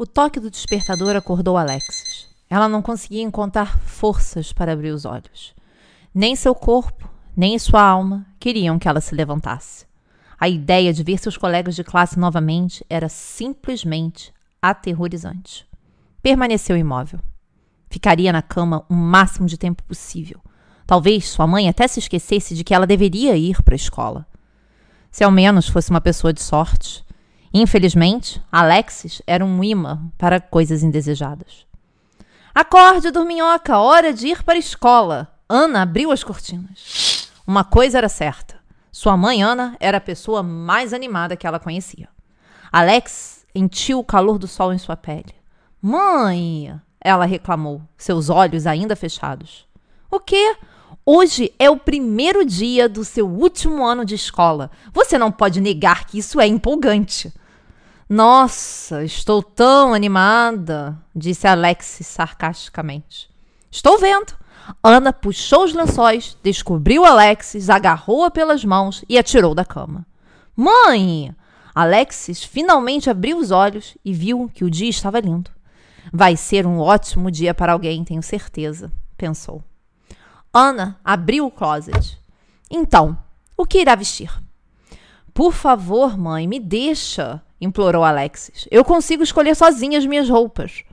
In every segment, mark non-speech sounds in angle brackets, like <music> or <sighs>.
O toque do despertador acordou Alexis. Ela não conseguia encontrar forças para abrir os olhos. Nem seu corpo, nem sua alma queriam que ela se levantasse. A ideia de ver seus colegas de classe novamente era simplesmente aterrorizante. Permaneceu imóvel. Ficaria na cama o máximo de tempo possível. Talvez sua mãe até se esquecesse de que ela deveria ir para a escola. Se ao menos fosse uma pessoa de sorte. Infelizmente, Alexis era um imã para coisas indesejadas. Acorde, dorminhoca, hora de ir para a escola. Ana abriu as cortinas. Uma coisa era certa: sua mãe, Ana, era a pessoa mais animada que ela conhecia. Alex sentiu o calor do sol em sua pele. Mãe! Ela reclamou, seus olhos ainda fechados. O quê? Hoje é o primeiro dia do seu último ano de escola. Você não pode negar que isso é empolgante. Nossa, estou tão animada, disse Alexis sarcasticamente. Estou vendo. Ana puxou os lençóis, descobriu Alexis, agarrou-a pelas mãos e atirou da cama. Mãe! Alexis finalmente abriu os olhos e viu que o dia estava lindo. Vai ser um ótimo dia para alguém, tenho certeza, pensou. Ana abriu o closet. Então, o que irá vestir? Por favor, mãe, me deixa, implorou Alexis. Eu consigo escolher sozinha as minhas roupas.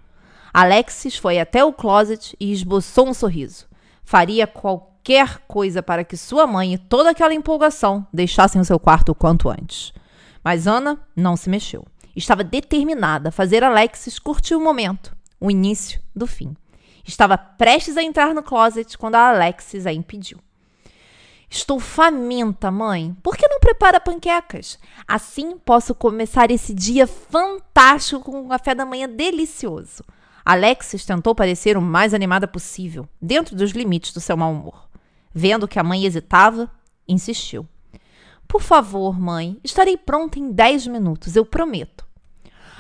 Alexis foi até o closet e esboçou um sorriso. Faria qualquer coisa para que sua mãe e toda aquela empolgação deixassem o seu quarto o quanto antes. Mas Ana não se mexeu. Estava determinada a fazer Alexis curtir o momento, o início do fim. Estava prestes a entrar no closet quando a Alexis a impediu. Estou faminta, mãe. Por que não prepara panquecas? Assim posso começar esse dia fantástico com um café da manhã delicioso. Alexis tentou parecer o mais animada possível, dentro dos limites do seu mau humor. Vendo que a mãe hesitava, insistiu. Por favor, mãe, estarei pronta em dez minutos, eu prometo.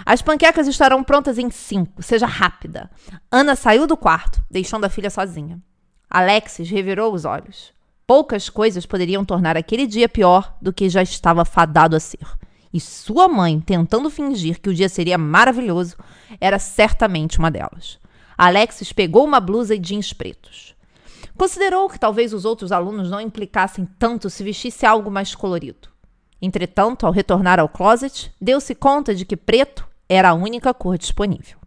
As panquecas estarão prontas em cinco. Seja rápida. Ana saiu do quarto, deixando a filha sozinha. Alexis revirou os olhos. Poucas coisas poderiam tornar aquele dia pior do que já estava fadado a ser. E sua mãe, tentando fingir que o dia seria maravilhoso, era certamente uma delas. Alexis pegou uma blusa e jeans pretos. Considerou que talvez os outros alunos não implicassem tanto se vestisse algo mais colorido. Entretanto, ao retornar ao closet, deu-se conta de que preto era a única cor disponível.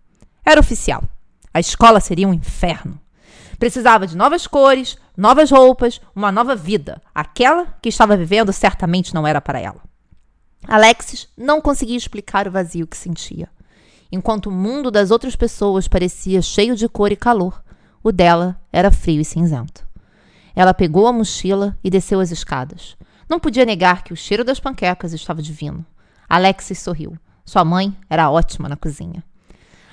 Era oficial. A escola seria um inferno. Precisava de novas cores, novas roupas, uma nova vida. Aquela que estava vivendo certamente não era para ela. Alexis não conseguia explicar o vazio que sentia. Enquanto o mundo das outras pessoas parecia cheio de cor e calor, o dela era frio e cinzento. Ela pegou a mochila e desceu as escadas. Não podia negar que o cheiro das panquecas estava divino. Alexis sorriu. Sua mãe era ótima na cozinha.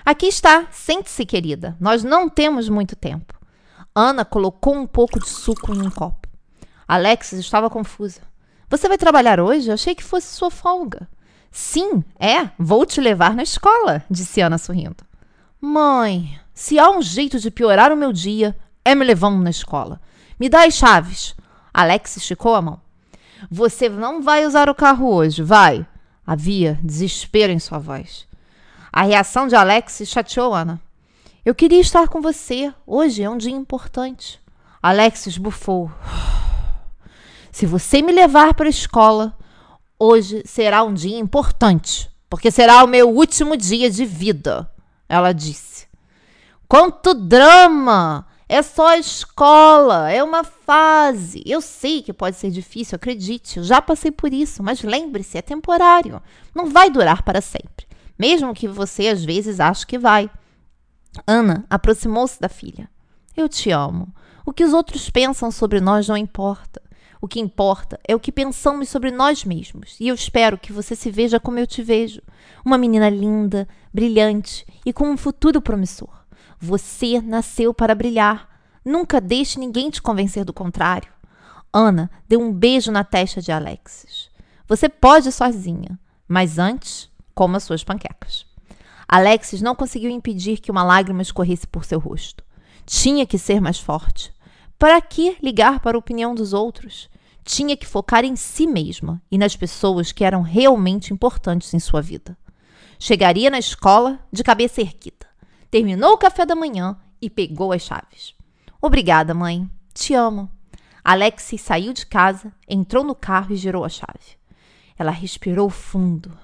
Aqui está, sente-se, querida. Nós não temos muito tempo. Ana colocou um pouco de suco em um copo. Alexis estava confusa. Você vai trabalhar hoje? achei que fosse sua folga. Sim, é, vou te levar na escola, disse Ana sorrindo. Mãe, se há um jeito de piorar o meu dia, é me levando na escola. Me dá as chaves. Alex esticou a mão. Você não vai usar o carro hoje, vai? Havia desespero em sua voz. A reação de Alex chateou Ana. Eu queria estar com você. Hoje é um dia importante. Alex bufou. <sighs> Se você me levar para a escola, hoje será um dia importante, porque será o meu último dia de vida, ela disse. Quanto drama! É só escola, é uma fase. Eu sei que pode ser difícil, acredite, eu já passei por isso, mas lembre-se, é temporário. Não vai durar para sempre, mesmo que você às vezes ache que vai. Ana aproximou-se da filha. Eu te amo. O que os outros pensam sobre nós não importa. O que importa é o que pensamos sobre nós mesmos. E eu espero que você se veja como eu te vejo. Uma menina linda, brilhante e com um futuro promissor. Você nasceu para brilhar. Nunca deixe ninguém te convencer do contrário. Ana deu um beijo na testa de Alexis. Você pode ir sozinha, mas antes, coma suas panquecas. Alexis não conseguiu impedir que uma lágrima escorresse por seu rosto. Tinha que ser mais forte. Para que ligar para a opinião dos outros? Tinha que focar em si mesma e nas pessoas que eram realmente importantes em sua vida. Chegaria na escola de cabeça erguida. Terminou o café da manhã e pegou as chaves. Obrigada, mãe. Te amo. Alexis saiu de casa, entrou no carro e girou a chave. Ela respirou fundo.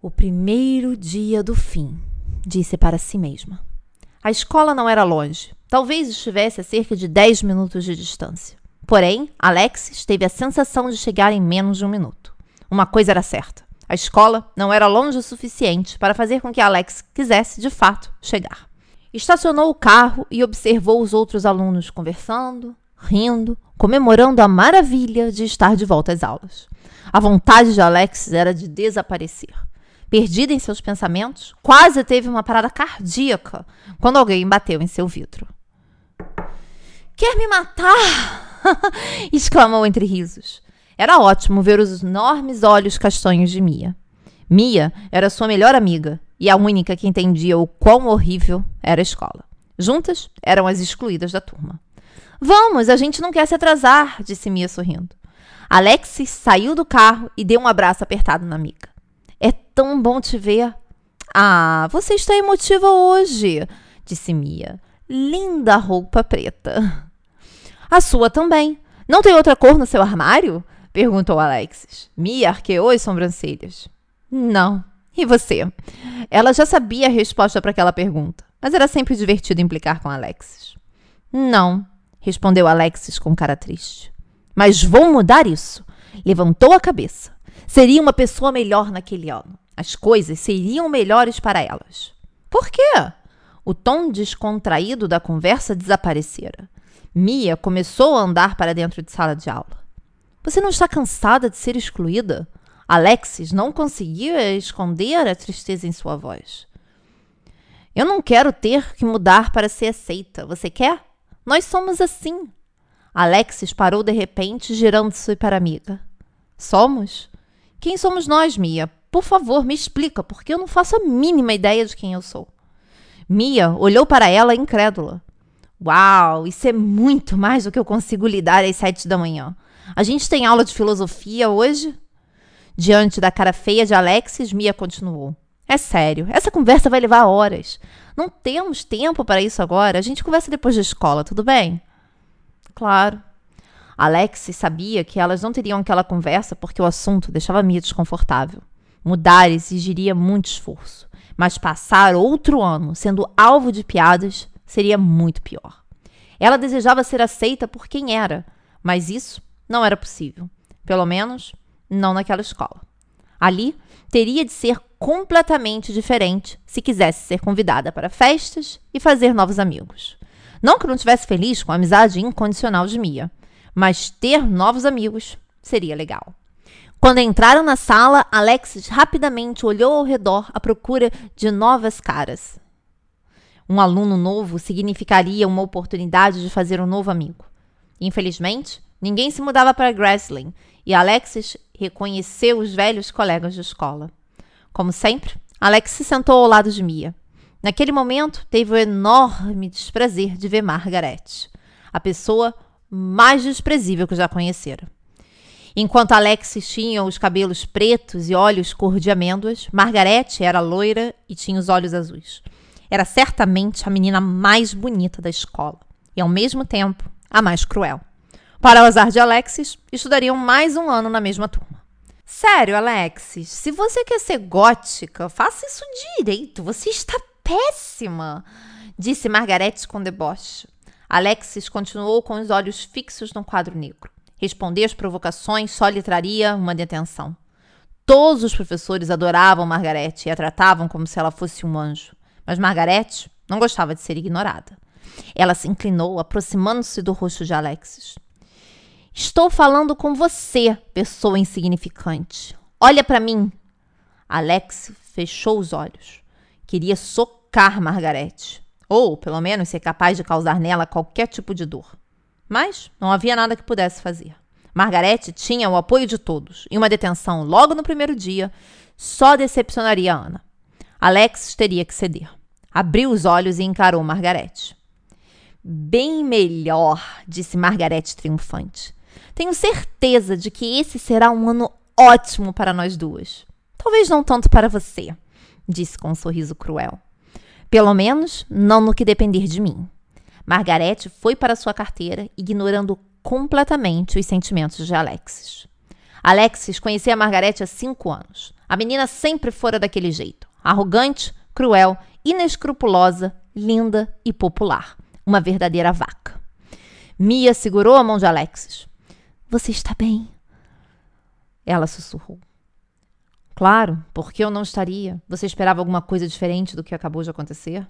O primeiro dia do fim, disse para si mesma. A escola não era longe. Talvez estivesse a cerca de 10 minutos de distância. Porém, Alexis teve a sensação de chegar em menos de um minuto. Uma coisa era certa: a escola não era longe o suficiente para fazer com que Alex quisesse, de fato, chegar. Estacionou o carro e observou os outros alunos conversando, rindo, comemorando a maravilha de estar de volta às aulas. A vontade de Alexis era de desaparecer. Perdida em seus pensamentos, quase teve uma parada cardíaca quando alguém bateu em seu vidro. Quer me matar? <laughs> exclamou entre risos. Era ótimo ver os enormes olhos castanhos de Mia. Mia era sua melhor amiga e a única que entendia o quão horrível era a escola. Juntas, eram as excluídas da turma. Vamos, a gente não quer se atrasar, disse Mia sorrindo. Alexis saiu do carro e deu um abraço apertado na amiga. É tão bom te ver. Ah, você está emotiva hoje, disse Mia. Linda roupa preta. A sua também. Não tem outra cor no seu armário? Perguntou Alexis. Mia arqueou as sobrancelhas. Não. E você? Ela já sabia a resposta para aquela pergunta, mas era sempre divertido implicar com Alexis. Não, respondeu Alexis com cara triste. Mas vou mudar isso. Levantou a cabeça. Seria uma pessoa melhor naquele ano. As coisas seriam melhores para elas. Por quê? O tom descontraído da conversa desaparecera. Mia começou a andar para dentro de sala de aula. Você não está cansada de ser excluída? Alexis não conseguia esconder a tristeza em sua voz. Eu não quero ter que mudar para ser aceita. Você quer? Nós somos assim. Alexis parou de repente, girando-se para a amiga. Somos? Quem somos nós, Mia? Por favor, me explica, porque eu não faço a mínima ideia de quem eu sou. Mia olhou para ela incrédula. Uau, isso é muito mais do que eu consigo lidar às sete da manhã. A gente tem aula de filosofia hoje? Diante da cara feia de Alexis, Mia continuou. É sério, essa conversa vai levar horas. Não temos tempo para isso agora. A gente conversa depois da escola, tudo bem? Claro. Alexis sabia que elas não teriam aquela conversa porque o assunto deixava Mia desconfortável. Mudar exigiria muito esforço, mas passar outro ano sendo alvo de piadas seria muito pior. Ela desejava ser aceita por quem era, mas isso não era possível. Pelo menos, não naquela escola. Ali, teria de ser completamente diferente se quisesse ser convidada para festas e fazer novos amigos. Não que não estivesse feliz com a amizade incondicional de Mia, mas ter novos amigos seria legal. Quando entraram na sala, Alexis rapidamente olhou ao redor à procura de novas caras um aluno novo significaria uma oportunidade de fazer um novo amigo. Infelizmente, ninguém se mudava para Grassling e Alexis reconheceu os velhos colegas de escola. Como sempre, Alex se sentou ao lado de Mia. Naquele momento, teve o enorme desprazer de ver Margaret, a pessoa mais desprezível que já conhecera. Enquanto Alexis tinha os cabelos pretos e olhos cor de amêndoas, Margaret era loira e tinha os olhos azuis. Era certamente a menina mais bonita da escola e, ao mesmo tempo, a mais cruel. Para o azar de Alexis, estudariam mais um ano na mesma turma. Sério, Alexis, se você quer ser gótica, faça isso direito. Você está péssima, disse Margarete com deboche. Alexis continuou com os olhos fixos no quadro negro. Responder às provocações só lhe traria uma detenção. Todos os professores adoravam Margarete e a tratavam como se ela fosse um anjo. Mas Margarete não gostava de ser ignorada. Ela se inclinou, aproximando-se do rosto de Alexis. Estou falando com você, pessoa insignificante. Olha para mim. Alex fechou os olhos. Queria socar Margarete, ou pelo menos ser capaz de causar nela qualquer tipo de dor. Mas não havia nada que pudesse fazer. Margarete tinha o apoio de todos, e uma detenção logo no primeiro dia só decepcionaria Ana. Alex teria que ceder abriu os olhos e encarou Margarete. Bem melhor, disse Margarete triunfante. Tenho certeza de que esse será um ano ótimo para nós duas. Talvez não tanto para você. disse com um sorriso cruel. Pelo menos não no que depender de mim. Margarete foi para sua carteira, ignorando completamente os sentimentos de Alexis. Alexis conhecia Margarete há cinco anos. A menina sempre fora daquele jeito: arrogante, cruel, inescrupulosa, linda e popular. Uma verdadeira vaca. Mia segurou a mão de Alexis. Você está bem? Ela sussurrou. Claro, porque eu não estaria? Você esperava alguma coisa diferente do que acabou de acontecer?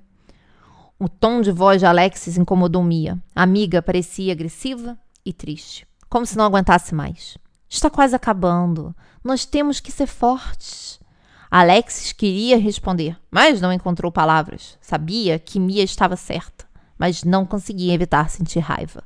O tom de voz de Alexis incomodou Mia. A amiga parecia agressiva e triste, como se não aguentasse mais. Está quase acabando. Nós temos que ser fortes. Alexis queria responder, mas não encontrou palavras. Sabia que Mia estava certa, mas não conseguia evitar sentir raiva.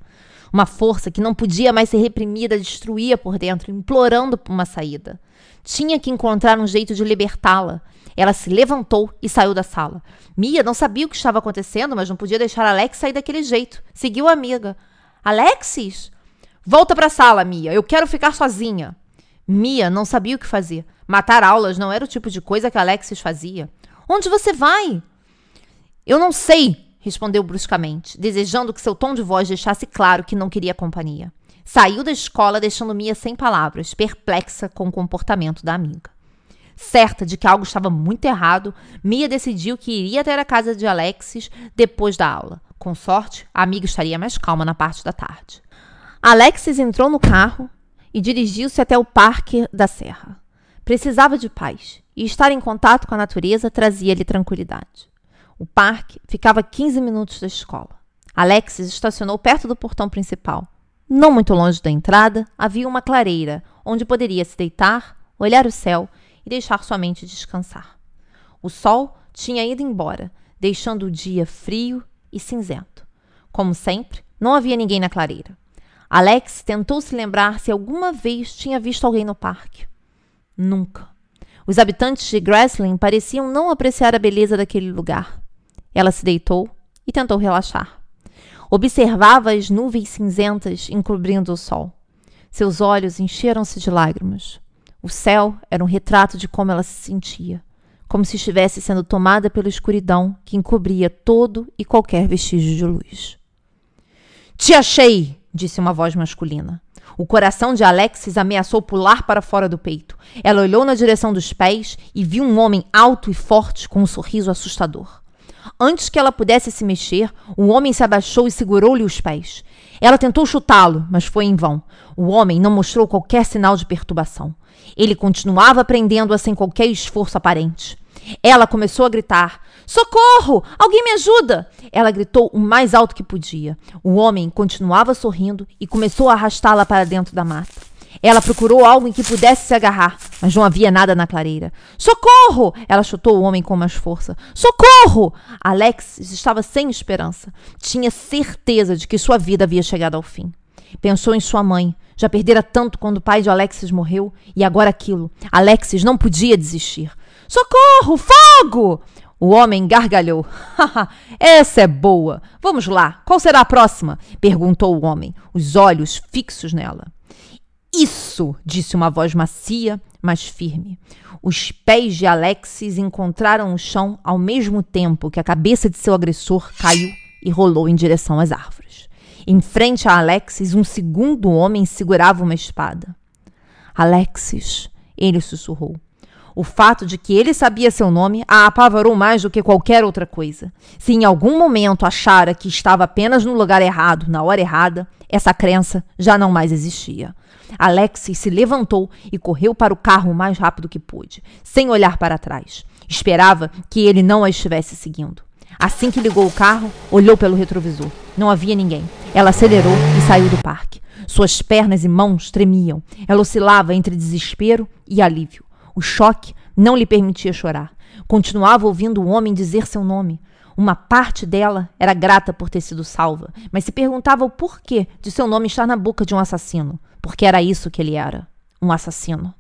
Uma força que não podia mais ser reprimida destruía por dentro, implorando por uma saída. Tinha que encontrar um jeito de libertá-la. Ela se levantou e saiu da sala. Mia não sabia o que estava acontecendo, mas não podia deixar Alex sair daquele jeito. Seguiu a amiga. Alexis? Volta para a sala, Mia. Eu quero ficar sozinha. Mia não sabia o que fazer. Matar aulas não era o tipo de coisa que Alexis fazia. Onde você vai? Eu não sei, respondeu bruscamente, desejando que seu tom de voz deixasse claro que não queria companhia. Saiu da escola deixando Mia sem palavras, perplexa com o comportamento da amiga. Certa de que algo estava muito errado, Mia decidiu que iria até a casa de Alexis depois da aula. Com sorte, a amiga estaria mais calma na parte da tarde. Alexis entrou no carro e dirigiu-se até o Parque da Serra. Precisava de paz e estar em contato com a natureza trazia-lhe tranquilidade. O parque ficava a 15 minutos da escola. Alexis estacionou perto do portão principal. Não muito longe da entrada, havia uma clareira onde poderia se deitar, olhar o céu e deixar sua mente descansar. O sol tinha ido embora, deixando o dia frio e cinzento. Como sempre, não havia ninguém na clareira. Alex tentou se lembrar se alguma vez tinha visto alguém no parque. Nunca. Os habitantes de Grassland pareciam não apreciar a beleza daquele lugar. Ela se deitou e tentou relaxar. Observava as nuvens cinzentas encobrindo o sol. Seus olhos encheram-se de lágrimas. O céu era um retrato de como ela se sentia, como se estivesse sendo tomada pela escuridão que encobria todo e qualquer vestígio de luz. Te achei! disse uma voz masculina. O coração de Alexis ameaçou pular para fora do peito. Ela olhou na direção dos pés e viu um homem alto e forte com um sorriso assustador. Antes que ela pudesse se mexer, o homem se abaixou e segurou-lhe os pés. Ela tentou chutá-lo, mas foi em vão. O homem não mostrou qualquer sinal de perturbação. Ele continuava prendendo-a sem qualquer esforço aparente. Ela começou a gritar: Socorro! Alguém me ajuda! Ela gritou o mais alto que podia. O homem continuava sorrindo e começou a arrastá-la para dentro da mata. Ela procurou algo em que pudesse se agarrar, mas não havia nada na clareira. Socorro! Ela chutou o homem com mais força. Socorro! Alex estava sem esperança. Tinha certeza de que sua vida havia chegado ao fim. Pensou em sua mãe. Já perdera tanto quando o pai de Alexis morreu. E agora aquilo. Alexis não podia desistir. Socorro! Fogo! O homem gargalhou. <laughs> Essa é boa. Vamos lá. Qual será a próxima? perguntou o homem, os olhos fixos nela. Isso! disse uma voz macia, mas firme. Os pés de Alexis encontraram o chão ao mesmo tempo que a cabeça de seu agressor caiu e rolou em direção às árvores. Em frente a Alexis, um segundo homem segurava uma espada. Alexis, ele sussurrou. O fato de que ele sabia seu nome a apavorou mais do que qualquer outra coisa. Se em algum momento achara que estava apenas no lugar errado, na hora errada, essa crença já não mais existia. Alexis se levantou e correu para o carro o mais rápido que pôde, sem olhar para trás. Esperava que ele não a estivesse seguindo. Assim que ligou o carro, olhou pelo retrovisor. Não havia ninguém. Ela acelerou e saiu do parque. Suas pernas e mãos tremiam. Ela oscilava entre desespero e alívio. O choque não lhe permitia chorar. Continuava ouvindo o homem dizer seu nome. Uma parte dela era grata por ter sido salva, mas se perguntava o porquê de seu nome estar na boca de um assassino porque era isso que ele era um assassino.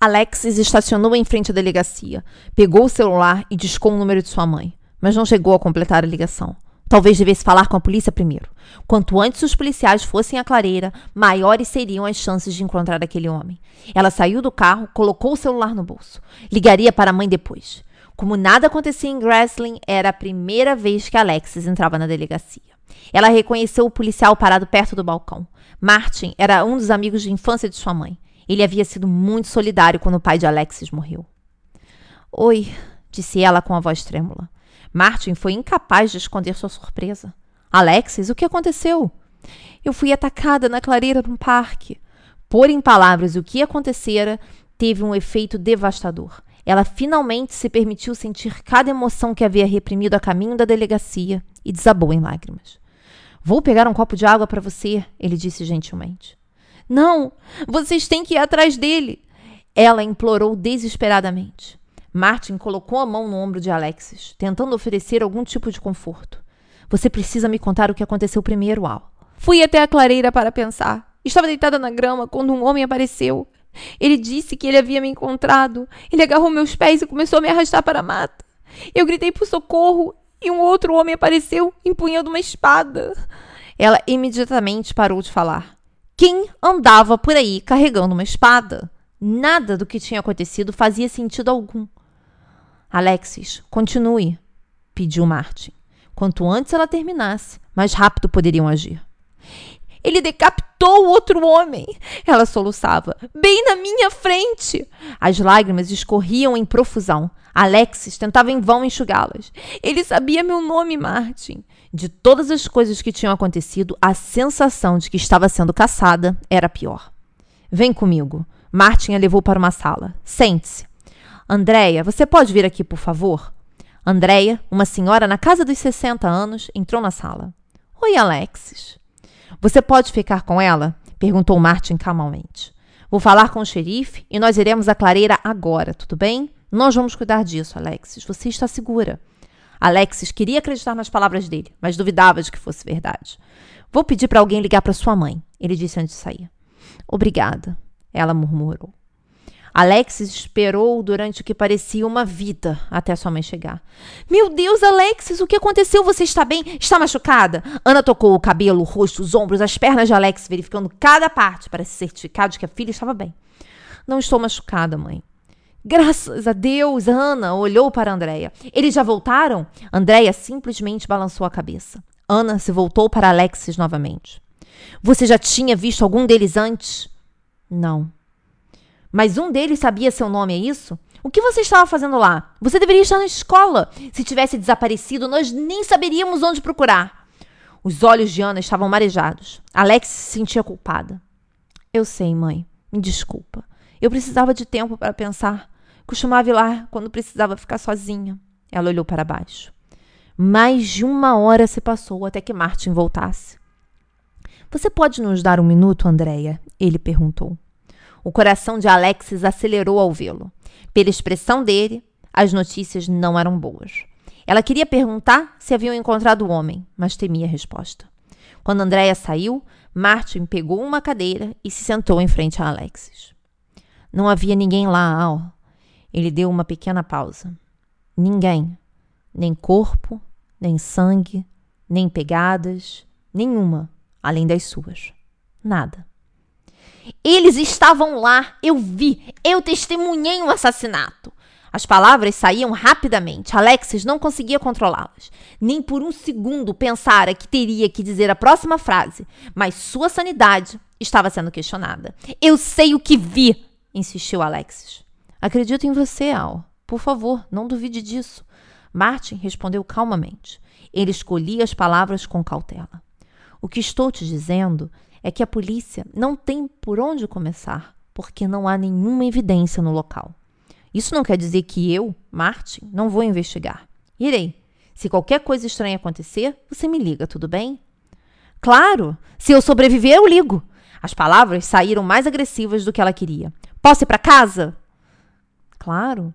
Alexis estacionou em frente à delegacia, pegou o celular e discou o número de sua mãe, mas não chegou a completar a ligação. Talvez devesse falar com a polícia primeiro. Quanto antes os policiais fossem à clareira, maiores seriam as chances de encontrar aquele homem. Ela saiu do carro, colocou o celular no bolso. Ligaria para a mãe depois. Como nada acontecia em Grassling, era a primeira vez que Alexis entrava na delegacia. Ela reconheceu o policial parado perto do balcão. Martin era um dos amigos de infância de sua mãe. Ele havia sido muito solidário quando o pai de Alexis morreu. Oi, disse ela com a voz trêmula. Martin foi incapaz de esconder sua surpresa. Alexis, o que aconteceu? Eu fui atacada na clareira de um parque. Pôr em palavras o que acontecera teve um efeito devastador. Ela finalmente se permitiu sentir cada emoção que havia reprimido a caminho da delegacia e desabou em lágrimas. Vou pegar um copo de água para você, ele disse gentilmente. Não, vocês têm que ir atrás dele. Ela implorou desesperadamente. Martin colocou a mão no ombro de Alexis, tentando oferecer algum tipo de conforto. Você precisa me contar o que aconteceu primeiro, Al. Fui até a clareira para pensar. Estava deitada na grama quando um homem apareceu. Ele disse que ele havia me encontrado. Ele agarrou meus pés e começou a me arrastar para a mata. Eu gritei por socorro e um outro homem apareceu empunhando uma espada. Ela imediatamente parou de falar. Quem andava por aí carregando uma espada? Nada do que tinha acontecido fazia sentido algum. Alexis, continue, pediu Martin. Quanto antes ela terminasse, mais rápido poderiam agir. Ele decapitou o outro homem. Ela soluçava. Bem na minha frente. As lágrimas escorriam em profusão. Alexis tentava em vão enxugá-las. Ele sabia meu nome, Martin. De todas as coisas que tinham acontecido, a sensação de que estava sendo caçada era pior. Vem comigo. Martin a levou para uma sala. Sente-se. Andréia, você pode vir aqui, por favor? Andréia, uma senhora na casa dos 60 anos, entrou na sala. Oi, Alexis. Você pode ficar com ela? perguntou Martin calmamente. Vou falar com o xerife e nós iremos à clareira agora, tudo bem? Nós vamos cuidar disso, Alexis. Você está segura. Alexis queria acreditar nas palavras dele, mas duvidava de que fosse verdade. Vou pedir para alguém ligar para sua mãe, ele disse antes de sair. Obrigada, ela murmurou. Alexis esperou durante o que parecia uma vida até sua mãe chegar. Meu Deus, Alexis, o que aconteceu? Você está bem? Está machucada? Ana tocou o cabelo, o rosto, os ombros, as pernas de Alexis, verificando cada parte para se certificar de que a filha estava bem. Não estou machucada, mãe. Graças a Deus, Ana olhou para Andréia. Eles já voltaram? Andréia simplesmente balançou a cabeça. Ana se voltou para Alexis novamente. Você já tinha visto algum deles antes? Não. Mas um deles sabia seu nome, é isso? O que você estava fazendo lá? Você deveria estar na escola. Se tivesse desaparecido, nós nem saberíamos onde procurar. Os olhos de Ana estavam marejados. Alex se sentia culpada. Eu sei, mãe. Me desculpa. Eu precisava de tempo para pensar. Costumava ir lá quando precisava ficar sozinha. Ela olhou para baixo. Mais de uma hora se passou até que Martin voltasse. Você pode nos dar um minuto, Andréia? Ele perguntou. O coração de Alexis acelerou ao vê-lo. Pela expressão dele, as notícias não eram boas. Ela queria perguntar se haviam encontrado o homem, mas temia a resposta. Quando Andréia saiu, Martin pegou uma cadeira e se sentou em frente a Alexis. Não havia ninguém lá, Al. Ele deu uma pequena pausa. Ninguém. Nem corpo, nem sangue, nem pegadas, nenhuma, além das suas. Nada. Eles estavam lá, eu vi, eu testemunhei um assassinato. As palavras saíam rapidamente. Alexis não conseguia controlá-las. Nem por um segundo pensara que teria que dizer a próxima frase, mas sua sanidade estava sendo questionada. Eu sei o que vi, insistiu Alexis. Acredito em você, Al. Por favor, não duvide disso. Martin respondeu calmamente. Ele escolhia as palavras com cautela. O que estou te dizendo é que a polícia não tem por onde começar, porque não há nenhuma evidência no local. Isso não quer dizer que eu, Martin, não vou investigar. Irei. Se qualquer coisa estranha acontecer, você me liga, tudo bem? Claro! Se eu sobreviver, eu ligo. As palavras saíram mais agressivas do que ela queria. Posso ir para casa? Claro.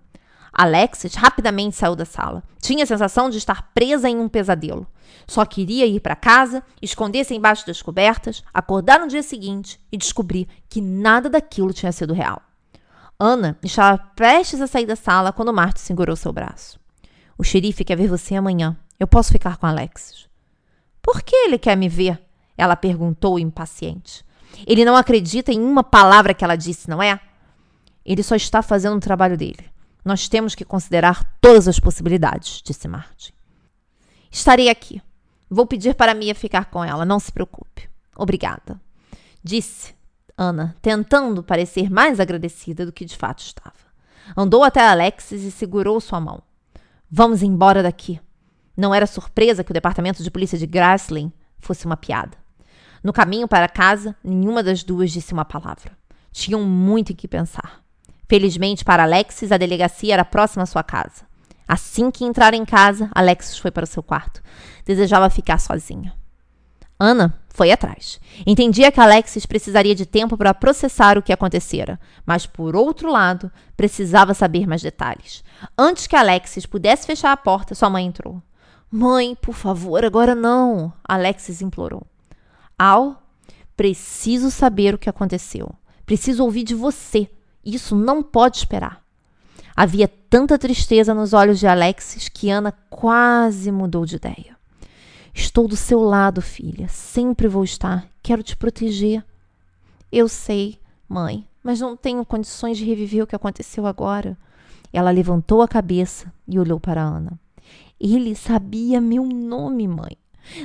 Alexis rapidamente saiu da sala. Tinha a sensação de estar presa em um pesadelo. Só queria ir para casa, esconder-se embaixo das cobertas, acordar no dia seguinte e descobrir que nada daquilo tinha sido real. Ana estava prestes a sair da sala quando Martin segurou seu braço. O xerife quer ver você amanhã. Eu posso ficar com Alexis. Por que ele quer me ver? Ela perguntou impaciente. Ele não acredita em uma palavra que ela disse, não é? Ele só está fazendo o trabalho dele. Nós temos que considerar todas as possibilidades, disse Martin. Estarei aqui. Vou pedir para Mia ficar com ela, não se preocupe. Obrigada, disse Ana, tentando parecer mais agradecida do que de fato estava. Andou até Alexis e segurou sua mão. Vamos embora daqui. Não era surpresa que o departamento de polícia de Graslin fosse uma piada. No caminho para casa, nenhuma das duas disse uma palavra. Tinham muito em que pensar. Felizmente para Alexis, a delegacia era próxima à sua casa. Assim que entraram em casa, Alexis foi para o seu quarto. Desejava ficar sozinha. Ana foi atrás. Entendia que Alexis precisaria de tempo para processar o que acontecera, mas por outro lado, precisava saber mais detalhes. Antes que Alexis pudesse fechar a porta, sua mãe entrou. Mãe, por favor, agora não, Alexis implorou. Al, preciso saber o que aconteceu. Preciso ouvir de você. Isso não pode esperar. Havia tanta tristeza nos olhos de Alexis que Ana quase mudou de ideia. Estou do seu lado, filha. Sempre vou estar. Quero te proteger. Eu sei, mãe, mas não tenho condições de reviver o que aconteceu agora. Ela levantou a cabeça e olhou para Ana. Ele sabia meu nome, mãe.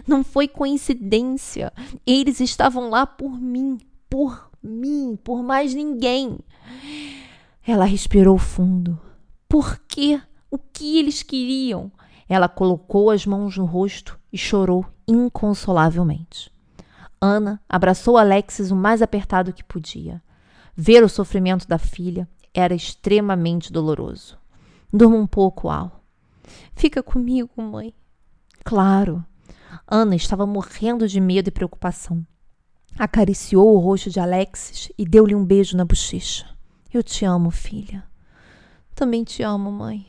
Não foi coincidência. Eles estavam lá por mim, por mim, por mais ninguém. Ela respirou fundo. Por quê? O que eles queriam? Ela colocou as mãos no rosto e chorou inconsolavelmente. Ana abraçou Alexis o mais apertado que podia. Ver o sofrimento da filha era extremamente doloroso. Durma um pouco, Al. Fica comigo, mãe. Claro. Ana estava morrendo de medo e preocupação. Acariciou o rosto de Alexis e deu-lhe um beijo na bochecha. Eu te amo, filha. Também te amo, mãe.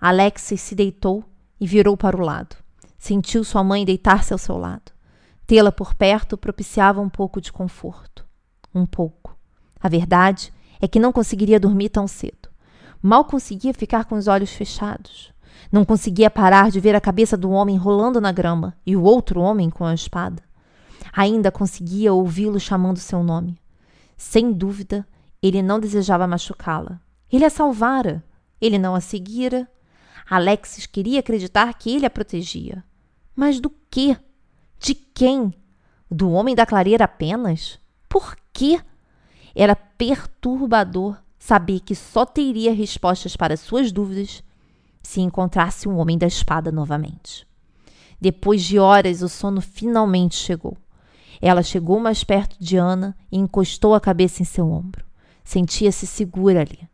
Alexis se deitou e virou para o lado. Sentiu sua mãe deitar-se ao seu lado. Tê-la por perto propiciava um pouco de conforto. Um pouco. A verdade é que não conseguiria dormir tão cedo. Mal conseguia ficar com os olhos fechados. Não conseguia parar de ver a cabeça do homem rolando na grama e o outro homem com a espada. Ainda conseguia ouvi-lo chamando seu nome. Sem dúvida, ele não desejava machucá-la. Ele a salvara. Ele não a seguira, Alexis queria acreditar que ele a protegia. Mas do quê? De quem? Do homem da clareira apenas? Por quê? Era perturbador saber que só teria respostas para suas dúvidas se encontrasse um homem da espada novamente. Depois de horas, o sono finalmente chegou. Ela chegou mais perto de Ana e encostou a cabeça em seu ombro. Sentia-se segura ali.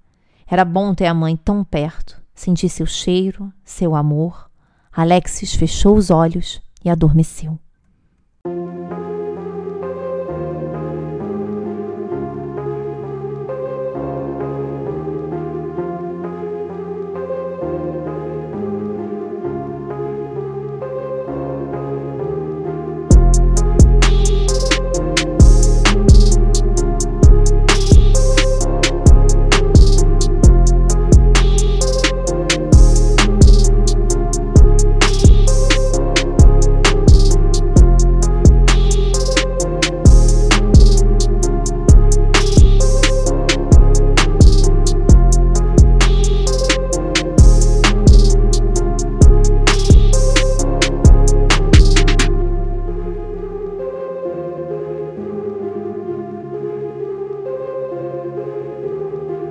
Era bom ter a mãe tão perto. Senti seu cheiro, seu amor. Alexis fechou os olhos e adormeceu.